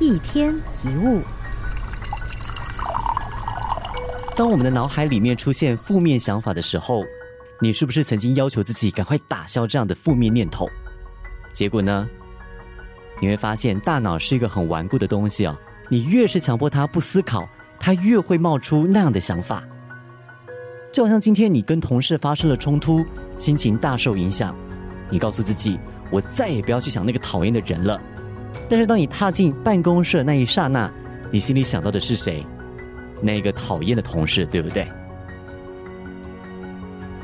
一天一物。当我们的脑海里面出现负面想法的时候，你是不是曾经要求自己赶快打消这样的负面念头？结果呢？你会发现大脑是一个很顽固的东西哦。你越是强迫它不思考，它越会冒出那样的想法。就好像今天你跟同事发生了冲突，心情大受影响，你告诉自己，我再也不要去想那个讨厌的人了。但是当你踏进办公室的那一刹那，你心里想到的是谁？那个讨厌的同事，对不对？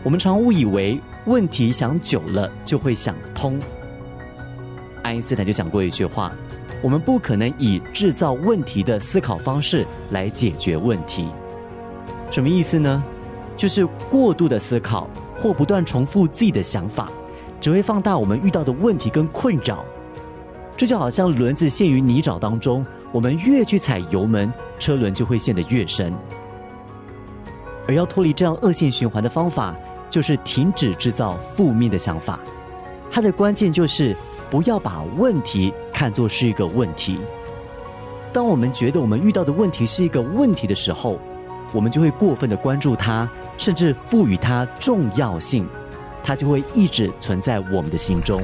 我们常误以为问题想久了就会想通。爱因斯坦就讲过一句话：我们不可能以制造问题的思考方式来解决问题。什么意思呢？就是过度的思考或不断重复自己的想法，只会放大我们遇到的问题跟困扰。这就好像轮子陷于泥沼当中，我们越去踩油门，车轮就会陷得越深。而要脱离这样恶性循环的方法，就是停止制造负面的想法。它的关键就是不要把问题看作是一个问题。当我们觉得我们遇到的问题是一个问题的时候，我们就会过分的关注它，甚至赋予它重要性，它就会一直存在我们的心中。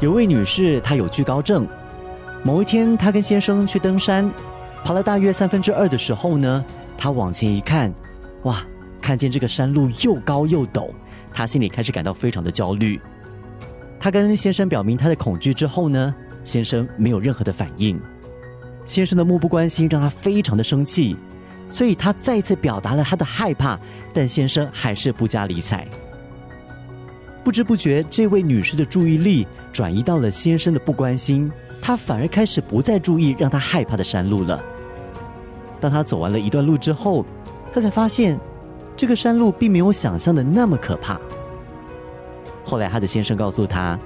有位女士，她有惧高症。某一天，她跟先生去登山，爬了大约三分之二的时候呢，她往前一看，哇，看见这个山路又高又陡，她心里开始感到非常的焦虑。她跟先生表明她的恐惧之后呢，先生没有任何的反应。先生的漠不关心让她非常的生气，所以她再次表达了她的害怕，但先生还是不加理睬。不知不觉，这位女士的注意力。转移到了先生的不关心，她反而开始不再注意让她害怕的山路了。当她走完了一段路之后，她才发现这个山路并没有想象的那么可怕。后来，她的先生告诉她，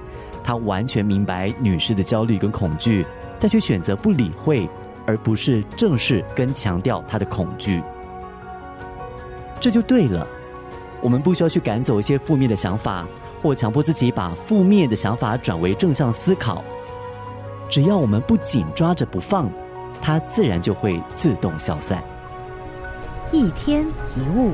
他完全明白女士的焦虑跟恐惧，但却选择不理会，而不是正视跟强调她的恐惧。这就对了，我们不需要去赶走一些负面的想法。或强迫自己把负面的想法转为正向思考，只要我们不紧抓着不放，它自然就会自动消散。一天一物。